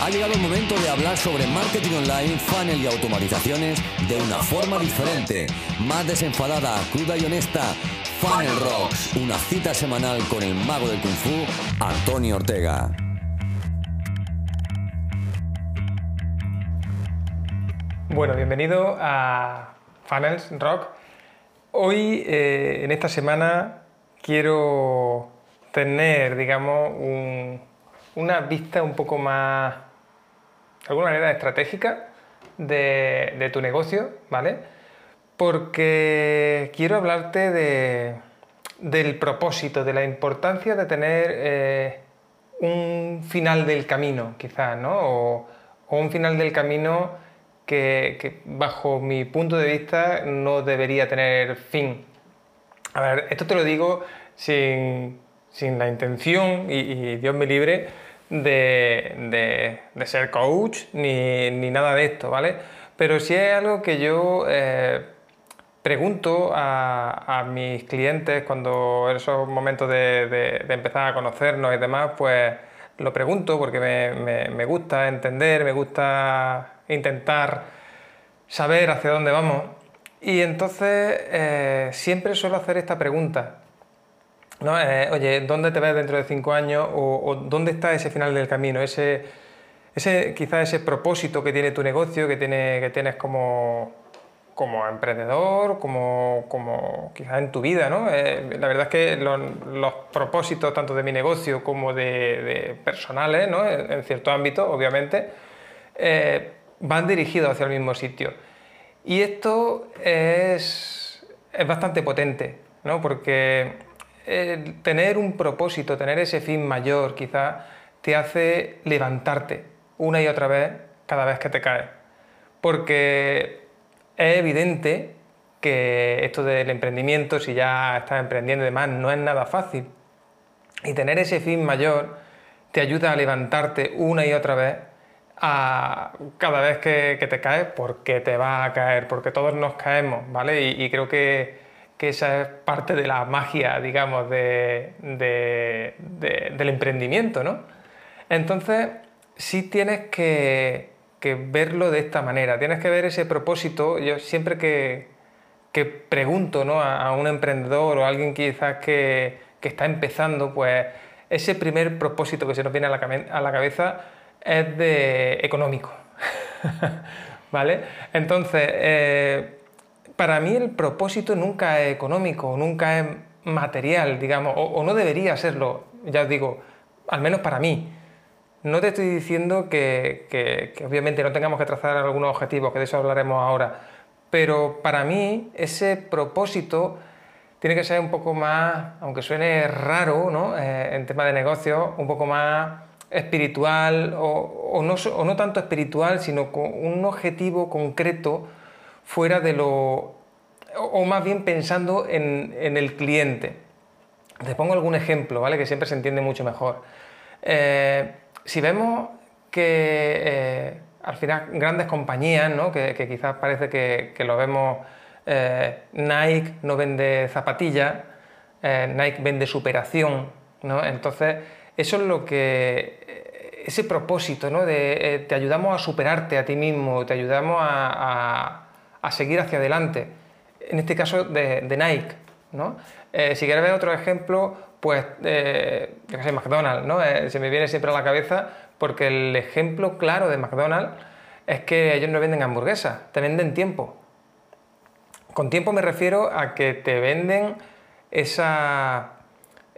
Ha llegado el momento de hablar sobre marketing online, funnel y automatizaciones de una forma diferente, más desenfadada, cruda y honesta. Funnel Rocks, una cita semanal con el mago del kung fu, Antonio Ortega. Bueno, bienvenido a Funnels Rock. Hoy, eh, en esta semana, quiero tener, digamos, una vista un poco más, de alguna manera, estratégica de, tu negocio, ¿vale? Porque quiero hablarte del propósito, de la importancia de tener eh, un final del camino, quizás, ¿no? O, un final del camino que, bajo mi punto de vista no debería tener fin. A ver, esto te lo digo sin, sin la intención, y, Dios me libre, de, ser coach ni, nada de esto, ¿vale? Pero sí es algo que yo eh, pregunto a, mis clientes cuando en esos momentos de, empezar a conocernos y demás, pues lo pregunto porque me, gusta entender, me gusta intentar saber hacia dónde vamos. Y entonces eh, siempre suelo hacer esta pregunta. ¿No? Eh, oye, ¿dónde te ves dentro de cinco años? O, dónde está ese final del camino? Ese, ese, quizás ese propósito que tiene tu negocio, que, tiene, que tienes como, como emprendedor, como, como quizás en tu vida, ¿no? Eh, la verdad es que los, propósitos tanto de mi negocio como de, personales, ¿no? en, cierto ámbito, obviamente, eh, van dirigidos hacia el mismo sitio. Y esto es, es bastante potente, ¿no? Porque tener un propósito, tener ese fin mayor, quizá te hace levantarte una y otra vez cada vez que te caes. Porque es evidente que esto del emprendimiento, si ya estás emprendiendo y demás, no es nada fácil. Y tener ese fin mayor te ayuda a levantarte una y otra vez a cada vez que, te caes, porque te va a caer, porque todos nos caemos, ¿vale? y creo que que esa es parte de la magia, digamos, del emprendimiento, ¿no? Entonces, sí tienes que, verlo de esta manera, tienes que ver ese propósito. Yo siempre que, pregunto a, un emprendedor o a alguien quizás que, está empezando, pues ese primer propósito que se nos viene a la, cabeza es de económico, ¿vale? Entonces, eh, para mí el propósito nunca es económico, nunca es material, digamos, o, no debería serlo, ya os digo, al menos para mí. No te estoy diciendo que, obviamente no tengamos que trazar algunos objetivos, que de eso hablaremos ahora, pero para mí ese propósito tiene que ser un poco más, aunque suene raro ¿no? Eh, en tema de negocios, un poco más espiritual o no tanto espiritual, sino con un objetivo concreto fuera de lo, o más bien pensando en, el cliente. Te pongo algún ejemplo, ¿vale? Que siempre se entiende mucho mejor. Eh, si vemos que eh, al final grandes compañías, ¿no? que, quizás parece que, lo vemos, eh, Nike no vende zapatillas, Nike vende superación, ¿no? Entonces, eso es lo que, ese propósito, ¿no? De te ayudamos a superarte a ti mismo, te ayudamos a a seguir hacia adelante. En este caso de, Nike. ¿no? Eh, si quieres ver otro ejemplo, pues, eh, yo sé, McDonald's, ¿no? Eh, se me viene siempre a la cabeza porque el ejemplo claro de McDonald's es que ellos no venden hamburguesas, te venden tiempo. Con tiempo me refiero a que te venden esa,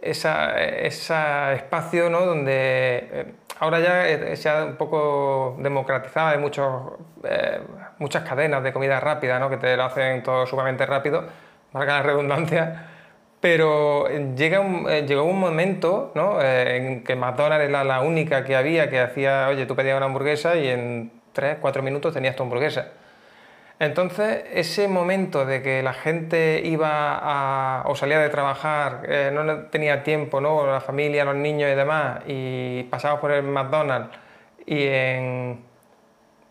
ese espacio ¿no? donde ahora ya se ha un poco democratizado, hay muchos, eh, muchas cadenas de comida rápida ¿no? que te lo hacen todo sumamente rápido, marca la redundancia, pero llega eh, llegó un momento ¿no? Eh, en que McDonald's era la única que había que hacía, oye, tú pedías una hamburguesa y en 3, 4 minutos tenías tu hamburguesa. Entonces, ese momento de que la gente iba a, o salía de trabajar, eh, no tenía tiempo, ¿no? la familia, los niños y demás, y pasabas por el McDonald's y en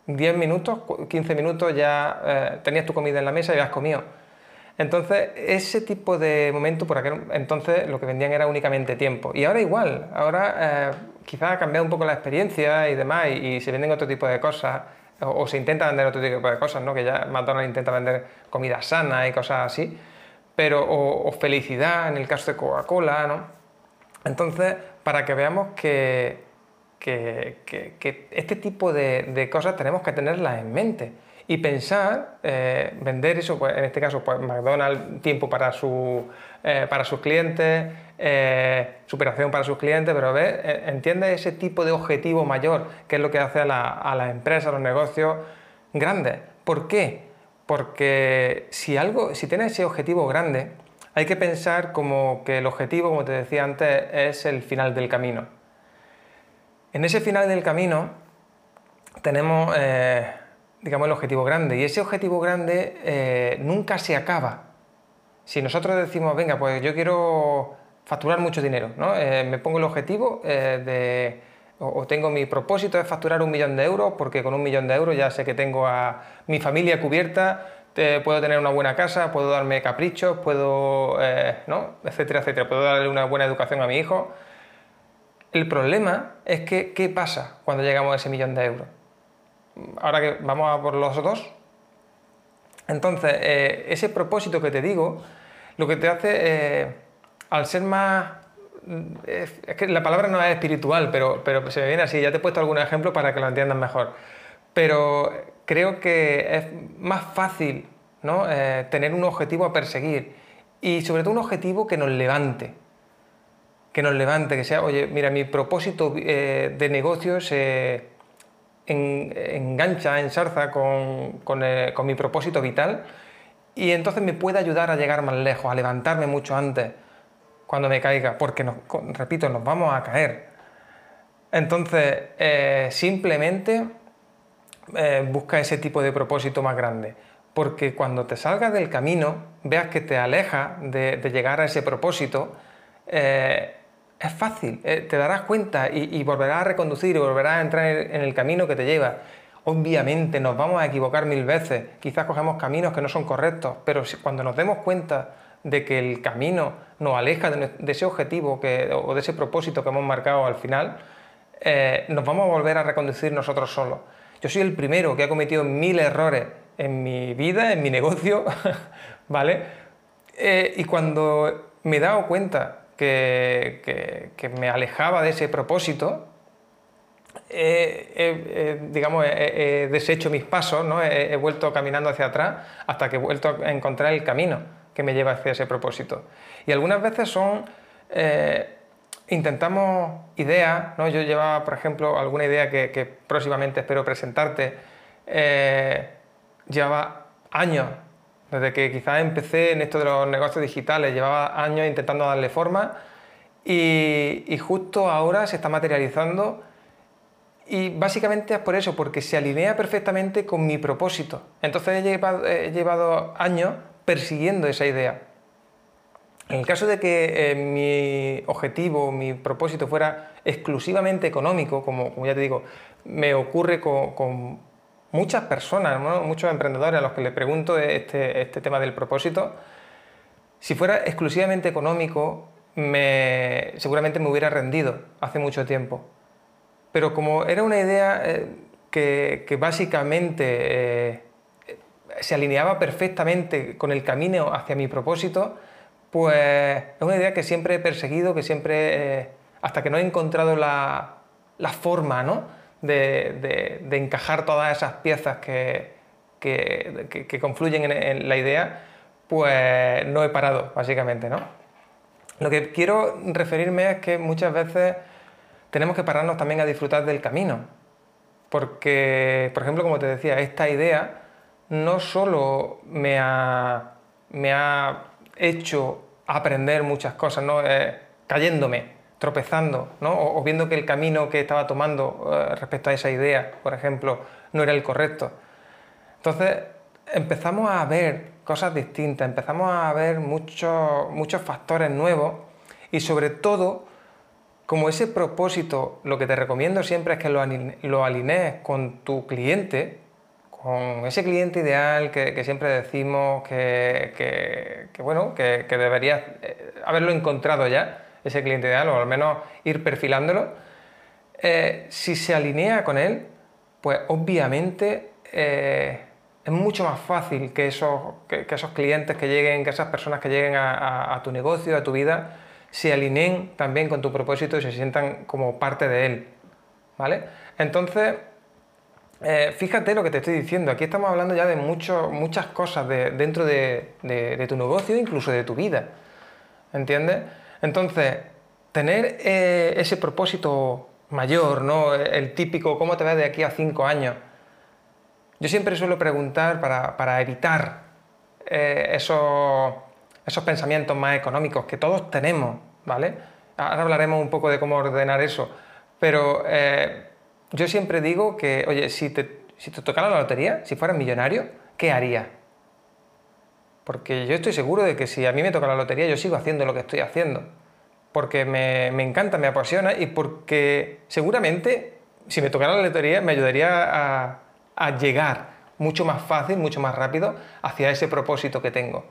10 minutos, 15 minutos ya eh, tenías tu comida en la mesa y habías comido. Entonces, ese tipo de momento, por aquel entonces lo que vendían era únicamente tiempo. Y ahora igual, ahora quizás ha cambiado un poco la experiencia y demás, y, se venden otro tipo de cosas, o, se intenta vender otro tipo de cosas, ¿no? que ya McDonald's intenta vender comida sana y cosas así, pero, o, felicidad en el caso de Coca-Cola, ¿no? Entonces, para que veamos que, que, este tipo de, cosas tenemos que tenerlas en mente y pensar, eh, vender eso, pues, en este caso, pues McDonald's, tiempo para, su, eh, para sus clientes, eh, superación para sus clientes, pero ver, entiende ese tipo de objetivo mayor, que es lo que hace a la, a las empresas, a los negocios grandes. ¿Por qué? Porque si, algo, si tienes ese objetivo grande, hay que pensar como que el objetivo, como te decía antes, es el final del camino. En ese final del camino tenemos, eh, digamos, el objetivo grande y ese objetivo grande eh, nunca se acaba. Si nosotros decimos, venga, pues yo quiero facturar mucho dinero, ¿no? Eh, me pongo el objetivo de, o, tengo mi propósito de facturar un millón de euros porque con un millón de euros ya sé que tengo a mi familia cubierta, puedo tener una buena casa, puedo darme caprichos, puedo, ¿no? etcétera, etcétera, puedo darle una buena educación a mi hijo. El problema es que, ¿qué pasa cuando llegamos a ese millón de euros? Ahora que vamos a por los dos. Entonces, eh, ese propósito que te digo, lo que te hace, eh, al ser más... Es, que la palabra no es espiritual, pero, pero se me viene así. Ya te he puesto algún ejemplo para que lo entiendas mejor. Pero creo que es más fácil ¿no? Eh, tener un objetivo a perseguir y sobre todo un objetivo que nos levante que nos levante, que sea, oye, mira, mi propósito eh, de negocio se engancha, ensarza con, con, con mi propósito vital y entonces me puede ayudar a llegar más lejos, a levantarme mucho antes cuando me caiga, porque, repito, nos vamos a caer. Entonces, eh, simplemente busca ese tipo de propósito más grande, porque cuando te salgas del camino, veas que te aleja de, llegar a ese propósito, es fácil, eh, te darás cuenta y, volverás a reconducir y volverás a entrar en el camino que te lleva. Obviamente nos vamos a equivocar mil veces, quizás cogemos caminos que no son correctos, pero cuando nos demos cuenta de que el camino nos aleja de, ese objetivo o de ese propósito que hemos marcado al final, eh, nos vamos a volver a reconducir nosotros solos. Yo soy el primero que ha cometido mil errores en mi vida, en mi negocio, ¿vale? Eh, y cuando me he dado cuenta que, me alejaba de ese propósito, digamos, he, deshecho mis pasos, ¿no? he, vuelto caminando hacia atrás hasta que he vuelto a encontrar el camino que me lleva hacia ese propósito. Y algunas veces son, eh, intentamos ideas, ¿no? yo llevaba, por ejemplo, alguna idea que, próximamente espero presentarte, eh, llevaba años desde que quizás empecé en esto de los negocios digitales, llevaba años intentando darle forma y, justo ahora se está materializando y básicamente es por eso, porque se alinea perfectamente con mi propósito. Entonces he llevado, años persiguiendo esa idea. En el caso de que eh, mi objetivo, mi propósito fuera exclusivamente económico, como, ya te digo, me ocurre con muchas personas, muchos emprendedores a los que le pregunto este, este tema del propósito, si fuera exclusivamente económico, me, seguramente me hubiera rendido hace mucho tiempo. Pero como era una idea eh, que, básicamente eh, se alineaba perfectamente con el camino hacia mi propósito, pues es una idea que siempre he perseguido, que siempre, eh, hasta que no he encontrado la, forma, ¿no? de, encajar todas esas piezas que, confluyen en, la idea, pues no he parado, básicamente. ¿no? Lo que quiero referirme es que muchas veces tenemos que pararnos también a disfrutar del camino. Porque, por ejemplo, como te decía, esta idea no solo me ha, me ha hecho aprender muchas cosas, ¿no? Eh, cayéndome, tropezando, ¿no? o, viendo que el camino que estaba tomando eh, respecto a esa idea, por ejemplo, no era el correcto. Entonces empezamos a ver cosas distintas, empezamos a ver muchos, muchos factores nuevos y sobre todo, como ese propósito, lo que te recomiendo siempre es que lo, lo alinees con tu cliente, con ese cliente ideal que, siempre decimos que, bueno, que, deberías eh, haberlo encontrado ya ese cliente ideal, o al menos ir perfilándolo, eh, si se alinea con él, pues obviamente eh, es mucho más fácil que, esos clientes que lleguen, que esas personas que lleguen a, tu negocio, a tu vida, se alineen también con tu propósito y se sientan como parte de él. ¿Vale? Entonces, eh, fíjate lo que te estoy diciendo. Aquí estamos hablando ya de muchas cosas dentro de, tu negocio, incluso de tu vida. ¿Entiendes? Entonces, tener eh, ese propósito mayor, ¿no? El típico, ¿cómo te ves de aquí a cinco años? Yo siempre suelo preguntar para, evitar eh, esos, esos pensamientos más económicos que todos tenemos, ¿vale? Ahora hablaremos un poco de cómo ordenar eso, pero eh, yo siempre digo que, oye, si te, si te tocara la lotería, si fueras millonario, ¿qué harías? Porque yo estoy seguro de que si a mí me toca la lotería, yo sigo haciendo lo que estoy haciendo. Porque me, me encanta, me apasiona y porque seguramente si me tocara la lotería me ayudaría a, a llegar mucho más fácil, mucho más rápido hacia ese propósito que tengo.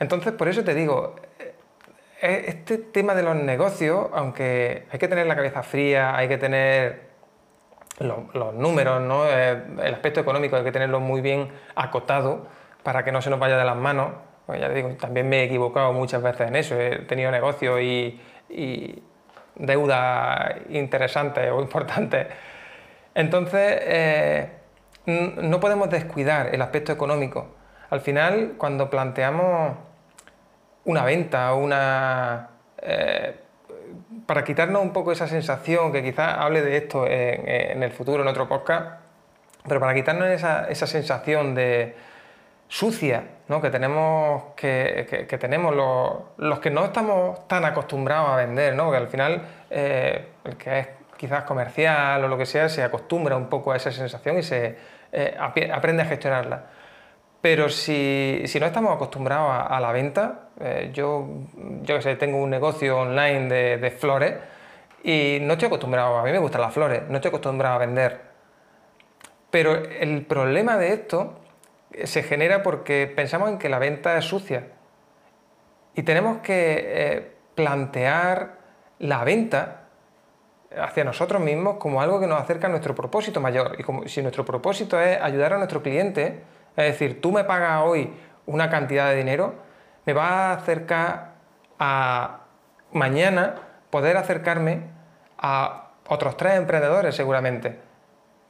Entonces, por eso te digo, eh, eh, este tema de los negocios, aunque hay que tener la cabeza fría, hay que tener los, números. Eh, el aspecto económico hay que tenerlo muy bien acotado para que no se nos vaya de las manos. Pues ya digo, también me he equivocado muchas veces en eso, he tenido negocios y, y deudas interesantes o importantes. Entonces, no podemos descuidar el aspecto económico. Al final, cuando planteamos una venta, una... Eh, para quitarnos un poco esa sensación, que quizás hable de esto en, el futuro, en otro podcast, pero para quitarnos esa, sensación de sucia ¿no? que tenemos, que, tenemos los, que no estamos tan acostumbrados a vender, ¿no? que al final eh, el que es quizás comercial o lo que sea, se acostumbra un poco a esa sensación y se eh, aprende a gestionarla. Pero si, no estamos acostumbrados a, la venta, eh, yo, yo que sé, tengo un negocio online de, flores y no estoy acostumbrado, a mí me gustan las flores, no estoy acostumbrado a vender. Pero el problema de esto se genera porque pensamos en que la venta es sucia. Y tenemos que eh, plantear la venta hacia nosotros mismos como algo que nos acerca a nuestro propósito mayor. Y como si nuestro propósito es ayudar a nuestro cliente, es decir, tú me pagas hoy una cantidad de dinero, me va a acercar a mañana poder acercarme a otros tres emprendedores seguramente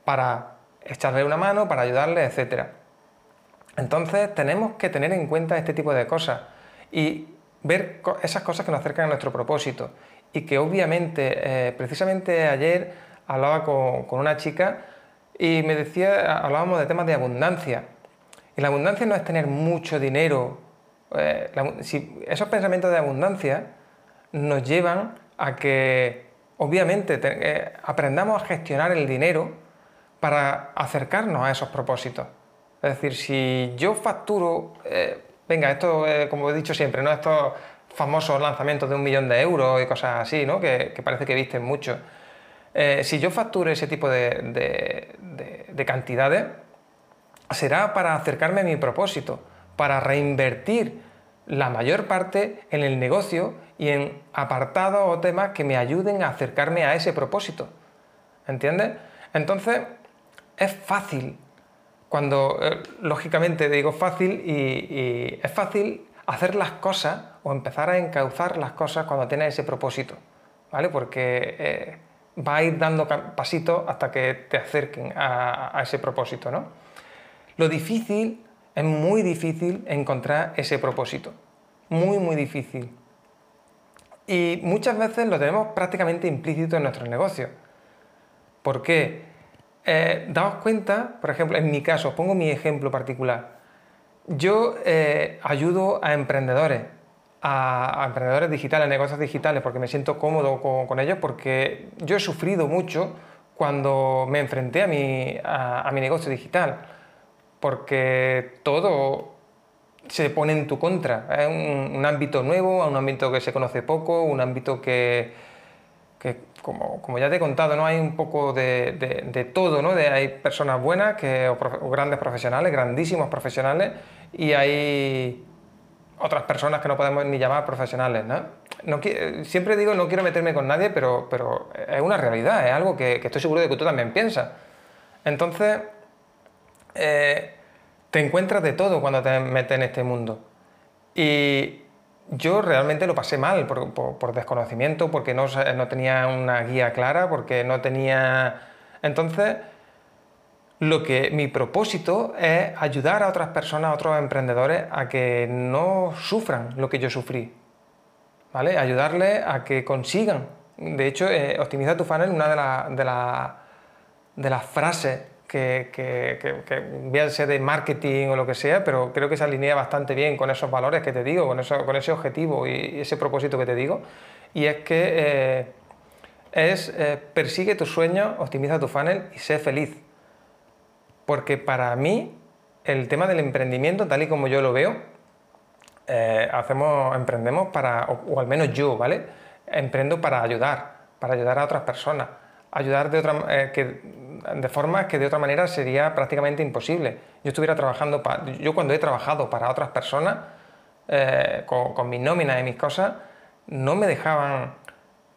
para echarle una mano, para ayudarles, etc. Entonces tenemos que tener en cuenta este tipo de cosas y ver esas cosas que nos acercan a nuestro propósito y que obviamente, eh, precisamente ayer hablaba con, una chica y me decía, hablábamos de temas de abundancia. Y la abundancia no es tener mucho dinero. Eh, esos pensamientos de abundancia nos llevan a que, obviamente, eh, aprendamos a gestionar el dinero para acercarnos a esos propósitos. Es decir, si yo facturo, venga, esto, como he dicho siempre, ¿no? esto famosos lanzamientos de un millón de euros y cosas así, ¿no? que, parece que visten mucho. Eh, si yo facturo ese tipo de, cantidades, será para acercarme a mi propósito, para reinvertir la mayor parte en el negocio y en apartados o temas que me ayuden a acercarme a ese propósito. ¿Entiendes? Entonces, es fácil, cuando, eh, lógicamente digo fácil, y es fácil hacer las cosas o empezar a encauzar las cosas cuando tienes ese propósito, ¿vale? Porque eh, va a ir dando pasitos hasta que te acerquen a, ese propósito, ¿no? Lo difícil, es muy difícil encontrar ese propósito, muy, muy difícil. Y muchas veces lo tenemos prácticamente implícito en nuestros negocios. ¿Por qué? Eh, daos cuenta, por ejemplo, en mi caso, pongo mi ejemplo particular. Yo eh, ayudo a emprendedores, a, emprendedores digitales, a negocios digitales, porque me siento cómodo con, ellos, porque yo he sufrido mucho cuando me enfrenté a mi, a, mi negocio digital, porque todo se pone en tu contra. Es un, ámbito nuevo, un ámbito que se conoce poco, un ámbito que, como, ya te he contado, ¿no? hay un poco de, todo, ¿no? De, hay personas buenas, que, o, grandes profesionales, grandísimos profesionales, y hay otras personas que no podemos ni llamar profesionales. ¿no? No, siempre digo no quiero meterme con nadie, pero, pero es una realidad, es algo que, estoy seguro de que tú también piensas. Entonces, eh, te encuentras de todo cuando te metes en este mundo. Y yo realmente lo pasé mal por, desconocimiento, porque no, no, tenía una guía clara, porque no tenía... Entonces, lo que mi propósito es ayudar a otras personas, a otros emprendedores, a que no sufran lo que yo sufrí. ¿Vale? Ayudarles a que consigan. De hecho, eh, optimiza tu funnel, una de, de, de las frases que, que, que, de marketing o lo que sea, pero creo que se alinea bastante bien con esos valores que te digo, con, eso, con ese objetivo y ese propósito que te digo. Y es que eh, es eh, persigue tus sueños, optimiza tu funnel y sé feliz. Porque para mí el tema del emprendimiento, tal y como yo lo veo, eh, hacemos, emprendemos para, o, al menos yo, ¿vale? Emprendo para ayudar, para ayudar a otras personas, ayudar de otra, que de formas que de otra manera sería prácticamente imposible. Yo estuviera trabajando, yo cuando he trabajado para otras personas, eh, con, mis nóminas y mis cosas, no me dejaban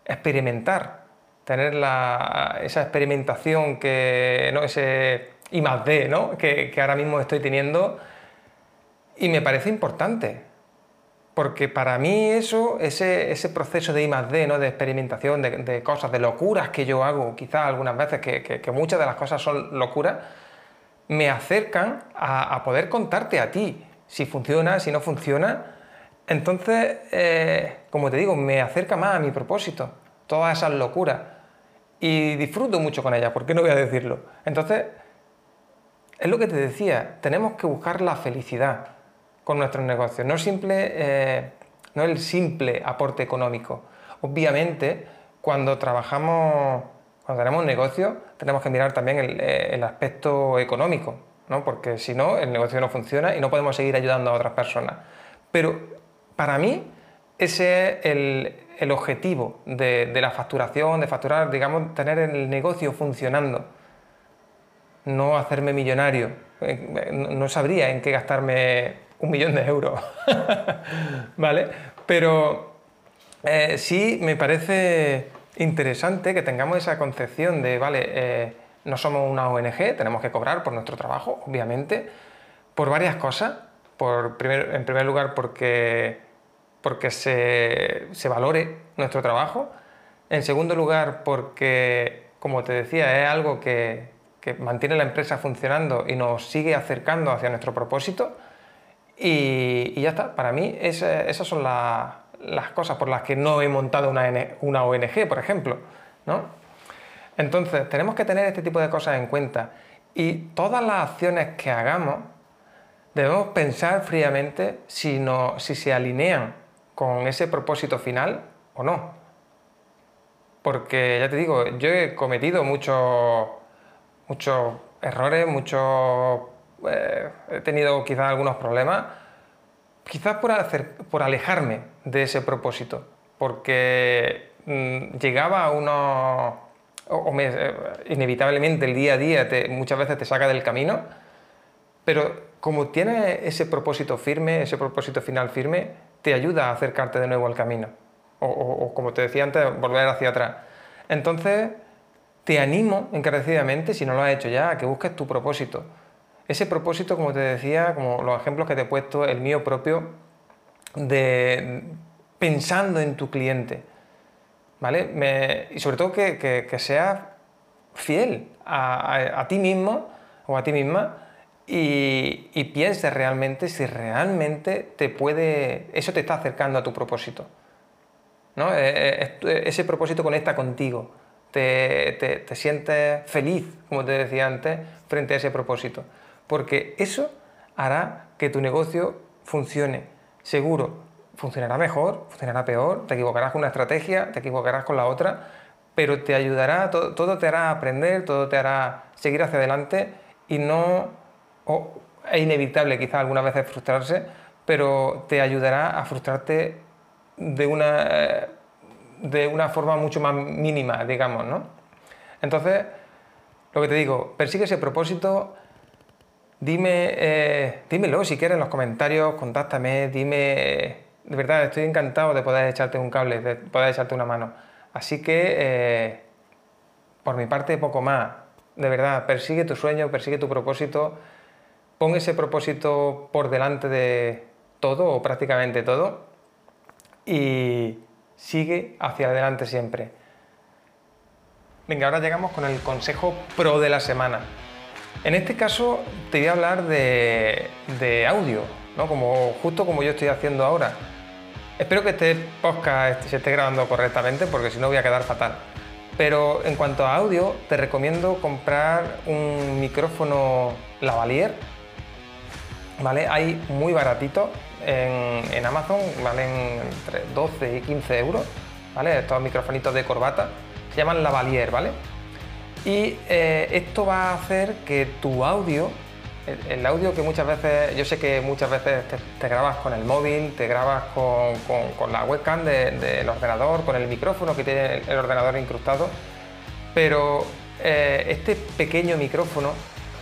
experimentar, tener esa experimentación que, ¿no? ese I más D, ¿no? que, que ahora mismo estoy teniendo, y me parece importante. Porque para mí eso, ese, ese proceso de I más D, ¿no? de experimentación, de, cosas, de locuras que yo hago, quizás algunas veces, que, muchas de las cosas son locuras, me acercan a, poder contarte a ti si funciona, si no funciona. Entonces, eh, como te digo, me acerca más a mi propósito, todas esas locuras. Y disfruto mucho con ellas, ¿por qué no voy a decirlo? Entonces, es lo que te decía, tenemos que buscar la felicidad con nuestros negocios, no, simple, eh, no el simple aporte económico. Obviamente, cuando trabajamos, cuando tenemos un negocio, tenemos que mirar también el, eh, aspecto económico, ¿no? porque si no, el negocio no funciona y no podemos seguir ayudando a otras personas. Pero para mí, ese es el, el objetivo de, de, la facturación, de facturar, digamos, tener el negocio funcionando, no hacerme millonario. Eh, no sabría en qué gastarme un millón de euros. ¿Vale? Pero eh, sí me parece interesante que tengamos esa concepción de, vale, eh, no somos una ONG, tenemos que cobrar por nuestro trabajo, obviamente, por varias cosas. Por en primer lugar, porque, porque se, valore nuestro trabajo. En segundo lugar, porque, como te decía, es algo que, que mantiene la empresa funcionando y nos sigue acercando hacia nuestro propósito. Y, ya está, para mí esas son las cosas por las que no he montado una, una ONG, por ejemplo. ¿no? Entonces, tenemos que tener este tipo de cosas en cuenta y todas las acciones que hagamos debemos pensar fríamente si, no, si se alinean con ese propósito final o no. Porque ya te digo, yo he cometido muchos, muchos errores, muchos eh, he tenido quizás algunos problemas, quizás por, hacer, por alejarme de ese propósito, porque mm, llegaba a unos... O, eh, inevitablemente el día a día muchas veces te saca del camino, pero como tiene ese propósito firme, ese propósito final firme, te ayuda a acercarte de nuevo al camino. O, como te decía antes, volver hacia atrás. Entonces, te animo encarecidamente, si no lo has hecho ya, a que busques tu propósito. Ese propósito, como te decía, como los ejemplos que te he puesto, el mío propio, de pensando en tu cliente, ¿vale? y sobre todo que, que, fiel a, ti mismo o a ti misma y, y realmente si realmente te puede, eso te está acercando a tu propósito. ¿no? E, e, ese propósito conecta contigo, te, te, te sientes feliz, como te decía antes, frente a ese propósito porque eso hará que tu negocio funcione. Seguro, funcionará mejor, funcionará peor, te equivocarás con una estrategia, te equivocarás con la otra, pero te ayudará, todo, te hará aprender, todo te hará seguir hacia adelante y no, es inevitable quizás algunas veces frustrarse, pero te ayudará a frustrarte de una, de una forma mucho más mínima, digamos, ¿no? Entonces, lo que te digo, persigue ese propósito, Dime, eh, dímelo si quieres en los comentarios, contáctame, dime. De verdad, estoy encantado de poder echarte un cable, de poder echarte una mano. Así que, eh, por mi parte, poco más. De verdad, persigue tu sueño, persigue tu propósito. Pon ese propósito por delante de todo o prácticamente todo y sigue hacia adelante siempre. Venga, ahora llegamos con el consejo pro de la semana. En este caso te voy a hablar de, audio, ¿no? como, justo como yo estoy haciendo ahora. Espero que este podcast se esté grabando correctamente porque si no voy a quedar fatal. Pero en cuanto a audio, te recomiendo comprar un micrófono lavalier. ¿Vale? Hay muy baratito en, Amazon, valen entre 12 y 15 euros. ¿Vale? Estos microfonitos de corbata se llaman lavalier, ¿vale? Y eh, esto va a hacer que tu audio, el, audio que muchas veces, yo sé que muchas veces te, grabas con el móvil, te grabas con, la webcam del ordenador, con el micrófono que tiene el, ordenador incrustado, pero eh, este pequeño micrófono,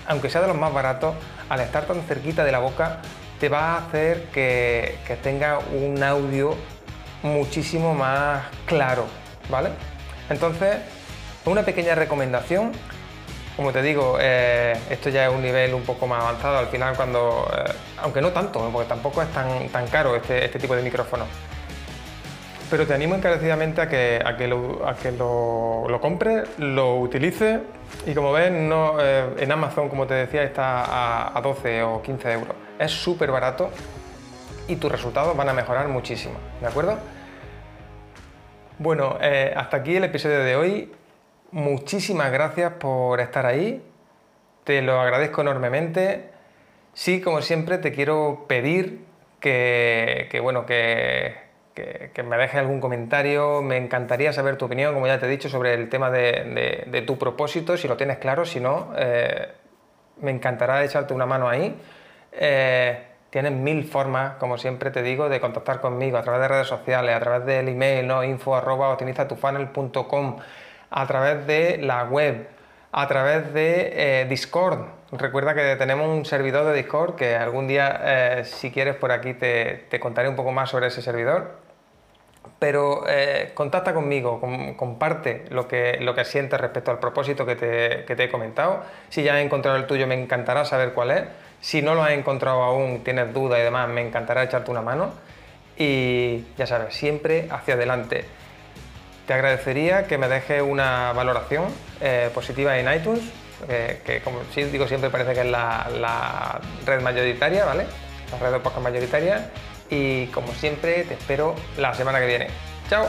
aunque sea de los más baratos, al estar tan cerquita de la boca, te va a hacer que, que tenga un audio muchísimo más claro, ¿vale? Entonces, una pequeña recomendación, como te digo, eh, esto ya es un nivel un poco más avanzado al final cuando, eh, aunque no tanto, porque tampoco es tan, caro este, este tipo de micrófono. Pero te animo encarecidamente a que, a que, lo, compres, lo utilices y como ves, eh, en Amazon, como te decía, está a, a 12 o 15 euros. Es súper barato y tus resultados van a mejorar muchísimo, ¿de acuerdo? Bueno, hasta aquí el episodio de hoy muchísimas gracias por estar ahí, te lo agradezco enormemente. Sí, como siempre, te quiero pedir que, bueno, que, me dejes algún comentario. Me encantaría saber tu opinión, como ya te he dicho, sobre el tema de, tu propósito, si lo tienes claro, si no, eh, me encantará echarte una mano ahí. Eh, tienes mil formas, como siempre te digo, de contactar conmigo a través de redes sociales, a través del email, ¿no? info arroba a través de la web, a través de eh, Discord. Recuerda que tenemos un servidor de Discord que algún día, eh, si quieres, por aquí te, contaré un poco más sobre ese servidor. Pero eh, contacta conmigo, comparte lo que, lo que sientes respecto al propósito que te, que te, he comentado. Si ya has encontrado el tuyo, me encantará saber cuál es. Si no lo has encontrado aún, tienes duda y demás, me encantará echarte una mano. Y ya sabes, siempre hacia adelante. Te agradecería que me dejes una valoración eh, positiva en iTunes, eh, que como digo siempre parece que es la, red mayoritaria, ¿vale? La red de podcast mayoritaria. Y como siempre te espero la semana que viene. ¡Chao!